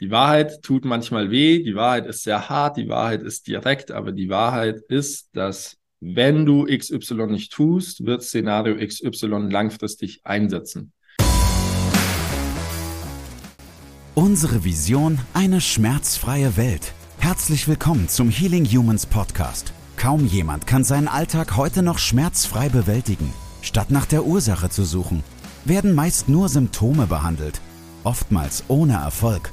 Die Wahrheit tut manchmal weh, die Wahrheit ist sehr hart, die Wahrheit ist direkt, aber die Wahrheit ist, dass wenn du XY nicht tust, wird Szenario XY langfristig einsetzen. Unsere Vision, eine schmerzfreie Welt. Herzlich willkommen zum Healing Humans Podcast. Kaum jemand kann seinen Alltag heute noch schmerzfrei bewältigen. Statt nach der Ursache zu suchen, werden meist nur Symptome behandelt, oftmals ohne Erfolg.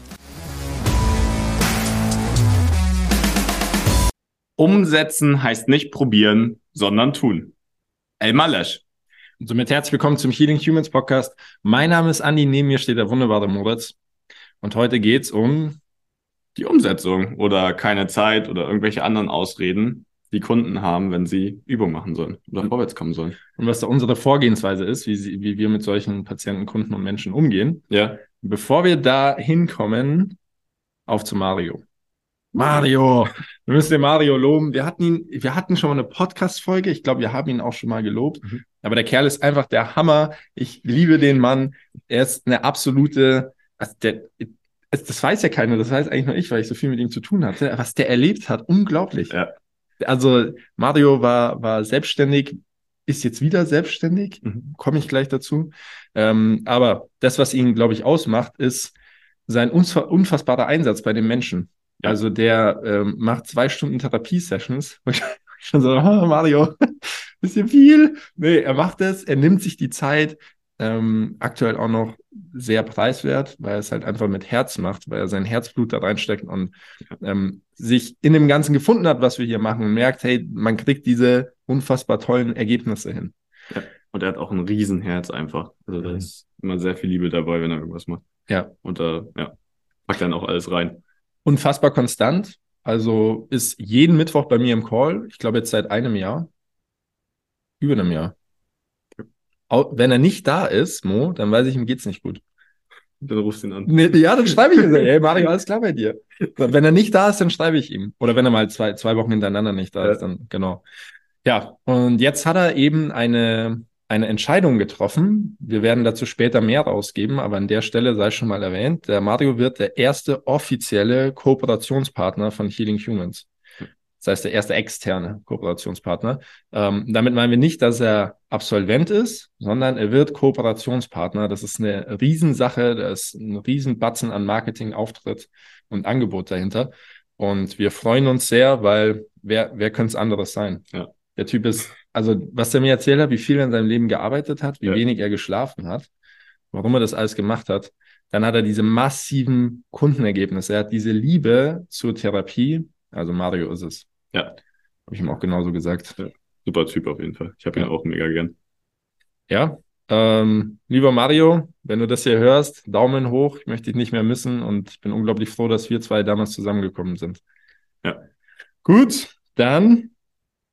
Umsetzen heißt nicht probieren, sondern tun. Elmar Lesch. Und somit herzlich willkommen zum Healing Humans Podcast. Mein Name ist Andi, neben mir steht der wunderbare Moritz. Und heute geht's um die Umsetzung oder keine Zeit oder irgendwelche anderen Ausreden, die Kunden haben, wenn sie Übung machen sollen oder vorwärts kommen sollen. Und was da unsere Vorgehensweise ist, wie, sie, wie wir mit solchen Patienten, Kunden und Menschen umgehen. Ja. Bevor wir da hinkommen, auf zu Mario. Mario, wir müssen den Mario loben. Wir hatten ihn, wir hatten schon mal eine Podcast-Folge. Ich glaube, wir haben ihn auch schon mal gelobt. Mhm. Aber der Kerl ist einfach der Hammer. Ich liebe den Mann. Er ist eine absolute, also der, das weiß ja keiner, das weiß eigentlich nur ich, weil ich so viel mit ihm zu tun hatte. Was der erlebt hat, unglaublich. Ja. Also Mario war, war selbstständig, ist jetzt wieder selbstständig, mhm. komme ich gleich dazu. Ähm, aber das, was ihn, glaube ich, ausmacht, ist sein unfassbarer Einsatz bei den Menschen. Also der ähm, macht zwei Stunden Therapie-Sessions. Ich schon so, oh, Mario, bisschen viel. Nee, er macht es, er nimmt sich die Zeit, ähm, aktuell auch noch sehr preiswert, weil er es halt einfach mit Herz macht, weil er sein Herzblut da reinsteckt und ähm, sich in dem Ganzen gefunden hat, was wir hier machen und merkt, hey, man kriegt diese unfassbar tollen Ergebnisse hin. Ja. Und er hat auch ein Riesenherz einfach. Also da ist immer sehr viel Liebe dabei, wenn er irgendwas macht. Ja. Und da, äh, ja, packt dann auch alles rein unfassbar konstant. Also ist jeden Mittwoch bei mir im Call. Ich glaube jetzt seit einem Jahr. Über einem Jahr. Wenn er nicht da ist, Mo, dann weiß ich, ihm geht's nicht gut. Dann rufst du ihn an. Nee, ja, dann schreibe ich ihm. Ey, Mario, alles klar bei dir. Wenn er nicht da ist, dann schreibe ich ihm. Oder wenn er mal zwei, zwei Wochen hintereinander nicht da ist, dann genau. Ja, und jetzt hat er eben eine eine Entscheidung getroffen. Wir werden dazu später mehr rausgeben, aber an der Stelle sei schon mal erwähnt, der Mario wird der erste offizielle Kooperationspartner von Healing Humans. Das heißt, der erste externe Kooperationspartner. Ähm, damit meinen wir nicht, dass er Absolvent ist, sondern er wird Kooperationspartner. Das ist eine Riesensache, da ist ein Riesenbatzen an Marketing, Auftritt und Angebot dahinter. Und wir freuen uns sehr, weil wer, wer könnte es anderes sein? Ja. Der Typ ist also was er mir erzählt hat, wie viel er in seinem Leben gearbeitet hat, wie ja. wenig er geschlafen hat, warum er das alles gemacht hat, dann hat er diese massiven Kundenergebnisse. Er hat diese Liebe zur Therapie. Also Mario ist es. Ja. Habe ich ihm auch genauso gesagt. Ja. Super Typ auf jeden Fall. Ich habe ihn ja. auch mega gern. Ja. Ähm, lieber Mario, wenn du das hier hörst, Daumen hoch. Ich möchte dich nicht mehr missen und ich bin unglaublich froh, dass wir zwei damals zusammengekommen sind. Ja. Gut, dann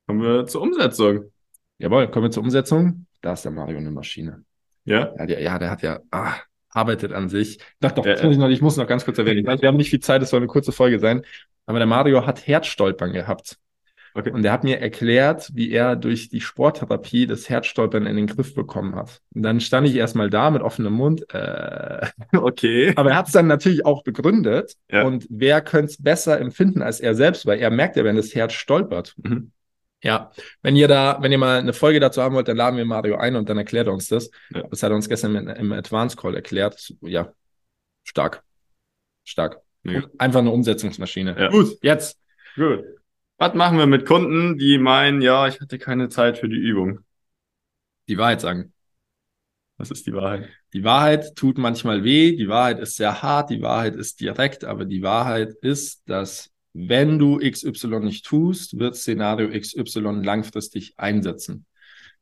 Kommen wir zur Umsetzung. Jawohl, kommen wir zur Umsetzung. Da ist der Mario eine Maschine. Ja? Ja, der, ja, der hat ja, ah, arbeitet an sich. Doch, doch, muss ich, noch, ich muss noch ganz kurz erwähnen. wir haben nicht viel Zeit, es soll eine kurze Folge sein. Aber der Mario hat Herzstolpern gehabt. Okay. Und er hat mir erklärt, wie er durch die Sporttherapie das Herzstolpern in den Griff bekommen hat. Und dann stand ich erstmal da mit offenem Mund. Äh, okay. Aber er hat es dann natürlich auch begründet. Ja. Und wer könnte es besser empfinden als er selbst, weil er merkt ja, wenn das Herz stolpert. Mhm. Ja, wenn ihr da, wenn ihr mal eine Folge dazu haben wollt, dann laden wir Mario ein und dann erklärt er uns das. Ja. Das hat er uns gestern im, im Advanced Call erklärt. Ja, stark. Stark. Ja. Einfach eine Umsetzungsmaschine. Ja. Gut, jetzt. Gut. Was machen wir mit Kunden, die meinen, ja, ich hatte keine Zeit für die Übung? Die Wahrheit sagen. Was ist die Wahrheit? Die Wahrheit tut manchmal weh, die Wahrheit ist sehr hart, die Wahrheit ist direkt, aber die Wahrheit ist, dass wenn du XY nicht tust, wird Szenario XY langfristig einsetzen.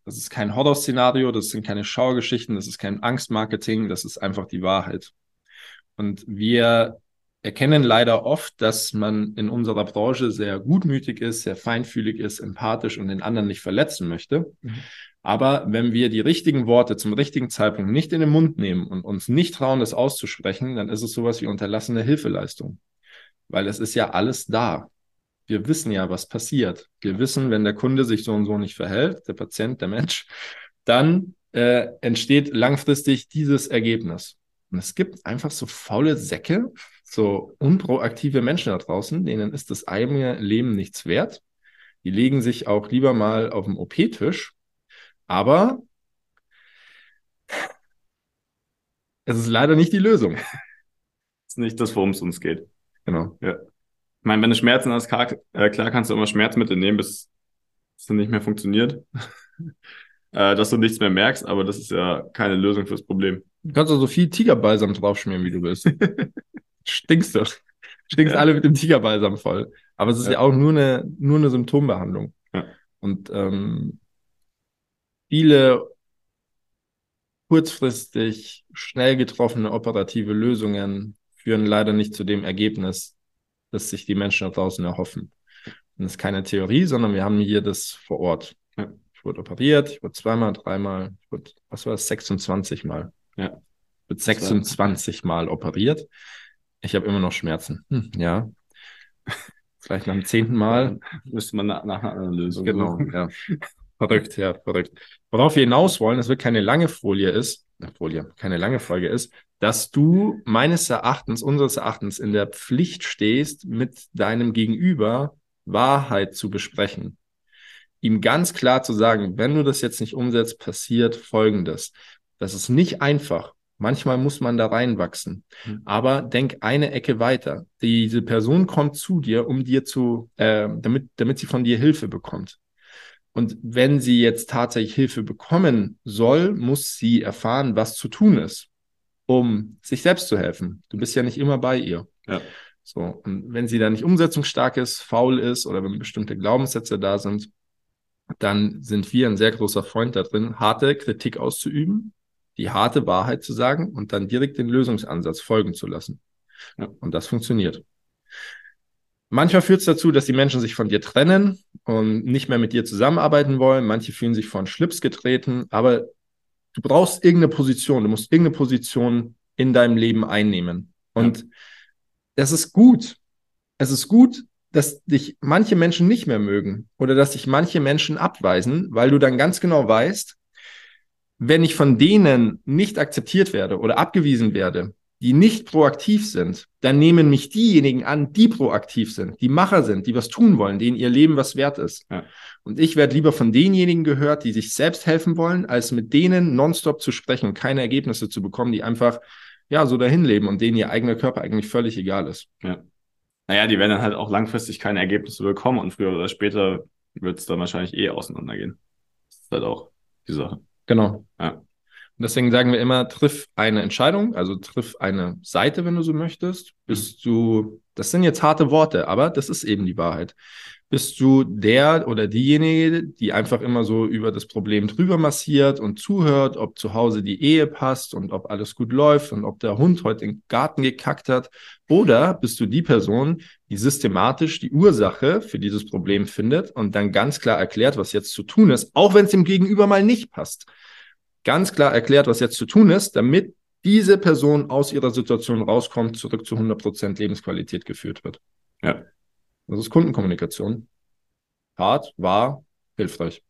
Das ist kein Horror-Szenario, das sind keine Schauergeschichten, das ist kein Angstmarketing, das ist einfach die Wahrheit. Und wir erkennen leider oft, dass man in unserer Branche sehr gutmütig ist, sehr feinfühlig ist, empathisch und den anderen nicht verletzen möchte. Mhm. Aber wenn wir die richtigen Worte zum richtigen Zeitpunkt nicht in den Mund nehmen und uns nicht trauen, das auszusprechen, dann ist es sowas wie unterlassene Hilfeleistung. Weil es ist ja alles da. Wir wissen ja, was passiert. Wir wissen, wenn der Kunde sich so und so nicht verhält, der Patient, der Mensch, dann äh, entsteht langfristig dieses Ergebnis. Und es gibt einfach so faule Säcke, so unproaktive Menschen da draußen, denen ist das eigene Leben nichts wert. Die legen sich auch lieber mal auf dem OP-Tisch aber es ist leider nicht die Lösung. Das ist nicht das, worum es uns geht. Genau. Ja. Ich meine, wenn du Schmerzen hast, klar, äh, klar kannst du immer Schmerzmittel nehmen, bis es dann nicht mehr funktioniert. äh, dass du nichts mehr merkst, aber das ist ja keine Lösung fürs Problem. Du kannst auch so viel Tigerbalsam draufschmieren, wie du willst. Stinkst doch. Stinkst ja. alle mit dem Tigerbalsam voll. Aber es ist ja, ja auch nur eine, nur eine Symptombehandlung. Ja. Und ähm, viele kurzfristig schnell getroffene operative Lösungen führen leider nicht zu dem Ergebnis, das sich die Menschen da draußen erhoffen. Und das ist keine Theorie, sondern wir haben hier das vor Ort. Ja. Ich wurde operiert, ich wurde zweimal, dreimal, ich wurde, was war das, 26 Mal. Ja. Ich wurde 26 Mal operiert. Ich habe immer noch Schmerzen. Hm, ja. Vielleicht nach dem zehnten Mal. Müsste man nach, nach einer Lösung. Genau, ja. Verrückt, ja, verrückt. Worauf wir hinaus wollen, es wird keine lange Folie ist, Folie, keine lange Folge ist, dass du meines Erachtens, unseres Erachtens in der Pflicht stehst, mit deinem Gegenüber Wahrheit zu besprechen. Ihm ganz klar zu sagen, wenn du das jetzt nicht umsetzt, passiert Folgendes. Das ist nicht einfach. Manchmal muss man da reinwachsen. Mhm. Aber denk eine Ecke weiter. Diese Person kommt zu dir, um dir zu, äh, damit, damit sie von dir Hilfe bekommt. Und wenn sie jetzt tatsächlich Hilfe bekommen soll, muss sie erfahren, was zu tun ist, um sich selbst zu helfen. Du bist ja nicht immer bei ihr. Ja. So. Und wenn sie da nicht umsetzungsstark ist, faul ist oder wenn bestimmte Glaubenssätze da sind, dann sind wir ein sehr großer Freund da drin, harte Kritik auszuüben, die harte Wahrheit zu sagen und dann direkt den Lösungsansatz folgen zu lassen. Ja. Und das funktioniert. Manchmal führt es dazu, dass die Menschen sich von dir trennen und nicht mehr mit dir zusammenarbeiten wollen. Manche fühlen sich von Schlips getreten, aber du brauchst irgendeine Position. Du musst irgendeine Position in deinem Leben einnehmen. Und ja. das ist gut. Es ist gut, dass dich manche Menschen nicht mehr mögen oder dass sich manche Menschen abweisen, weil du dann ganz genau weißt, wenn ich von denen nicht akzeptiert werde oder abgewiesen werde, die nicht proaktiv sind, dann nehmen mich diejenigen an, die proaktiv sind, die Macher sind, die was tun wollen, denen ihr Leben was wert ist. Ja. Und ich werde lieber von denjenigen gehört, die sich selbst helfen wollen, als mit denen nonstop zu sprechen und keine Ergebnisse zu bekommen, die einfach ja so dahin leben und denen ihr eigener Körper eigentlich völlig egal ist. Ja. Naja, die werden dann halt auch langfristig keine Ergebnisse bekommen und früher oder später wird es dann wahrscheinlich eh auseinandergehen. Das ist halt auch die Sache. Genau. Ja. Und deswegen sagen wir immer, triff eine Entscheidung, also triff eine Seite, wenn du so möchtest. Bist du, das sind jetzt harte Worte, aber das ist eben die Wahrheit. Bist du der oder diejenige, die einfach immer so über das Problem drüber massiert und zuhört, ob zu Hause die Ehe passt und ob alles gut läuft und ob der Hund heute im Garten gekackt hat? Oder bist du die Person, die systematisch die Ursache für dieses Problem findet und dann ganz klar erklärt, was jetzt zu tun ist, auch wenn es dem Gegenüber mal nicht passt? Ganz klar erklärt, was jetzt zu tun ist, damit diese Person aus ihrer Situation rauskommt, zurück zu 100% Lebensqualität geführt wird. Ja. Das ist Kundenkommunikation. Hart, wahr, hilfreich.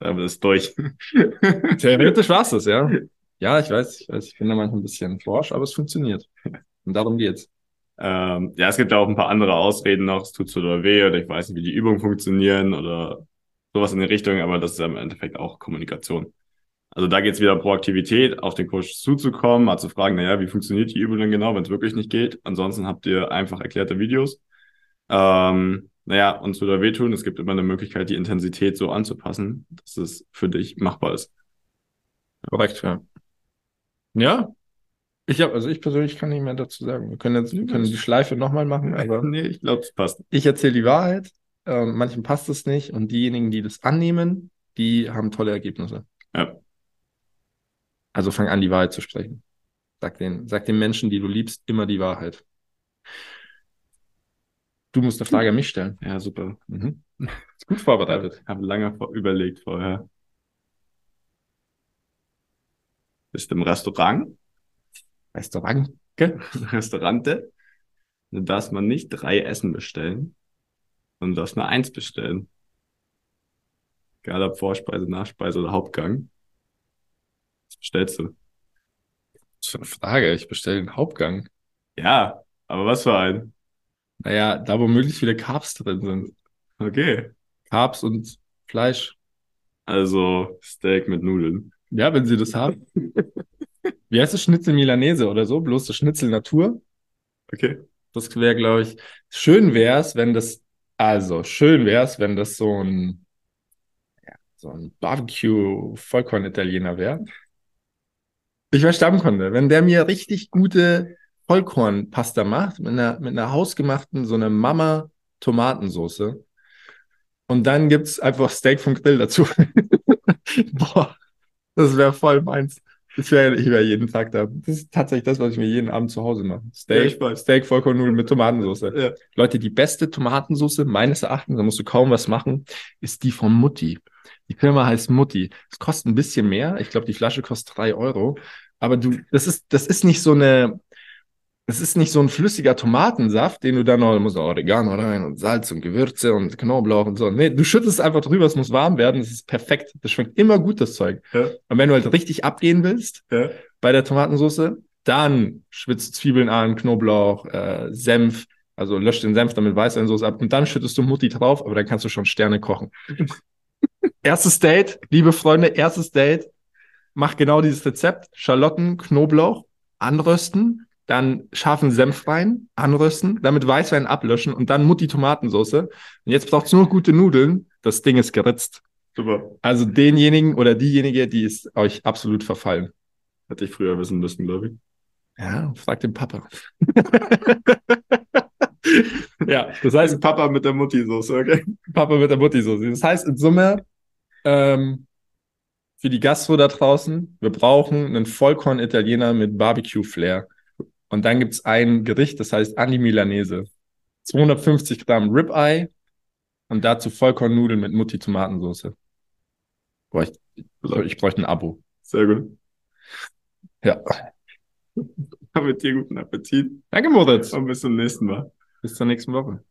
Aber das ist durch. Theoretisch war es das, ja. Ja, ich weiß, ich weiß, ich bin da manchmal ein bisschen forsch, aber es funktioniert. Und darum geht's. Ähm, ja, es gibt ja auch ein paar andere Ausreden noch, es tut so oder weh oder ich weiß nicht, wie die Übungen funktionieren oder sowas in die Richtung, aber das ist ja im Endeffekt auch Kommunikation. Also da geht es wieder Proaktivität, auf den Coach zuzukommen, mal zu fragen, naja, wie funktioniert die Übung denn genau, wenn es wirklich nicht geht. Ansonsten habt ihr einfach erklärte Videos. Ähm, naja, uns würde wehtun. Es gibt immer eine Möglichkeit, die Intensität so anzupassen, dass es für dich machbar ist. Korrekt, ja. Ja. Ich habe, also ich persönlich kann nicht mehr dazu sagen. Wir können jetzt, wir können die Schleife nochmal machen, aber. nee, ich glaube, es passt. Ich erzähle die Wahrheit. Äh, manchen passt es nicht und diejenigen, die das annehmen, die haben tolle Ergebnisse. Ja. Also fang an, die Wahrheit zu sprechen. Sag den, sag den Menschen, die du liebst, immer die Wahrheit. Du musst eine Frage an mich stellen. Ja, super. Mhm. Gut vorbereitet. Ich habe lange vor überlegt vorher. Bist du im Restaurant? Restaurant? Restaurante? Dann darfst man nicht drei Essen bestellen, sondern darfst nur eins bestellen. Egal ob Vorspeise, Nachspeise oder Hauptgang. Was bestellst du? Das ist für eine Frage. Ich bestelle den Hauptgang. Ja, aber was für ein? Naja, da wo möglichst viele Carbs drin sind. Okay. Carbs und Fleisch. Also Steak mit Nudeln. Ja, wenn sie das haben. Wie heißt das Schnitzel Milanese oder so? Bloß das Schnitzel Natur. Okay. Das wäre, glaube ich, schön wäre es, wenn das, also schön wäre es, wenn das so ein, ja, so ein Barbecue-Vollkorn-Italiener wäre. Ich wäre Stammkunde. Wenn der mir richtig gute Vollkornpasta macht, mit einer, mit einer hausgemachten, so einer Mama-Tomatensoße. Und dann gibt's einfach Steak vom Grill dazu. Boah, das wäre voll meins. Ich wäre ich wär jeden Tag da. Das ist tatsächlich das, was ich mir jeden Abend zu Hause mache. Steak, Ja, Steak Vollkornnudeln mit Tomatensoße. Ja. Leute, die beste Tomatensoße meines Erachtens, da musst du kaum was machen, ist die von Mutti. Die Firma heißt Mutti. Es kostet ein bisschen mehr. Ich glaube, die Flasche kostet drei Euro. Aber du, das ist, das ist nicht so eine, es ist nicht so ein flüssiger Tomatensaft, den du dann noch, da musst du Oregano rein und Salz und Gewürze und Knoblauch und so. Nee, du schüttest einfach drüber, es muss warm werden, das ist perfekt. Das schmeckt immer gut, das Zeug. Ja. Und wenn du halt richtig abgehen willst Ja. bei der Tomatensauce, dann schwitzt Zwiebeln an, Knoblauch, äh, Senf, also löscht den Senf damit Weißweinsoße ab und dann schüttest du Mutti drauf, aber dann kannst du schon Sterne kochen. erstes Date, liebe Freunde, erstes Date, mach genau dieses Rezept. Schalotten, Knoblauch, anrösten, dann scharfen Senf rein, anrösten, damit Weißwein ablöschen und dann Mutti Tomatensauce. Und jetzt braucht's nur gute Nudeln. Das Ding ist geritzt. Super. Also denjenigen oder diejenige, die ist euch absolut verfallen. Hätte ich früher wissen müssen, glaube ich. Ja, frag den Papa. ja, das heißt, Papa mit der Mutti-Soße, okay? Papa mit der Mutti-Soße. Das heißt, in Summe, ähm, für die Gastro da draußen, wir brauchen einen Vollkorn-Italiener mit Barbecue-Flair. Und dann gibt's ein Gericht, das heißt Andi Milanese. 250 Gramm Ribeye und dazu Vollkornnudeln mit Mutti-Tomatensauce. Boah, ich, ich bräuchte ein Abo. Sehr gut. Ja. Hab mit dir guten Appetit Danke, Moritz. und bis zum nächsten Mal. Bis zur nächsten Woche.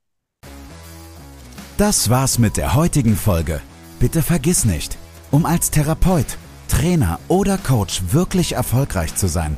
Das war's mit der heutigen Folge. Bitte vergiss nicht, um als Therapeut, Trainer oder Coach wirklich erfolgreich zu sein,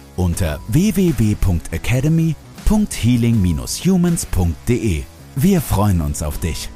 unter www.academy.healing-humans.de. Wir freuen uns auf dich.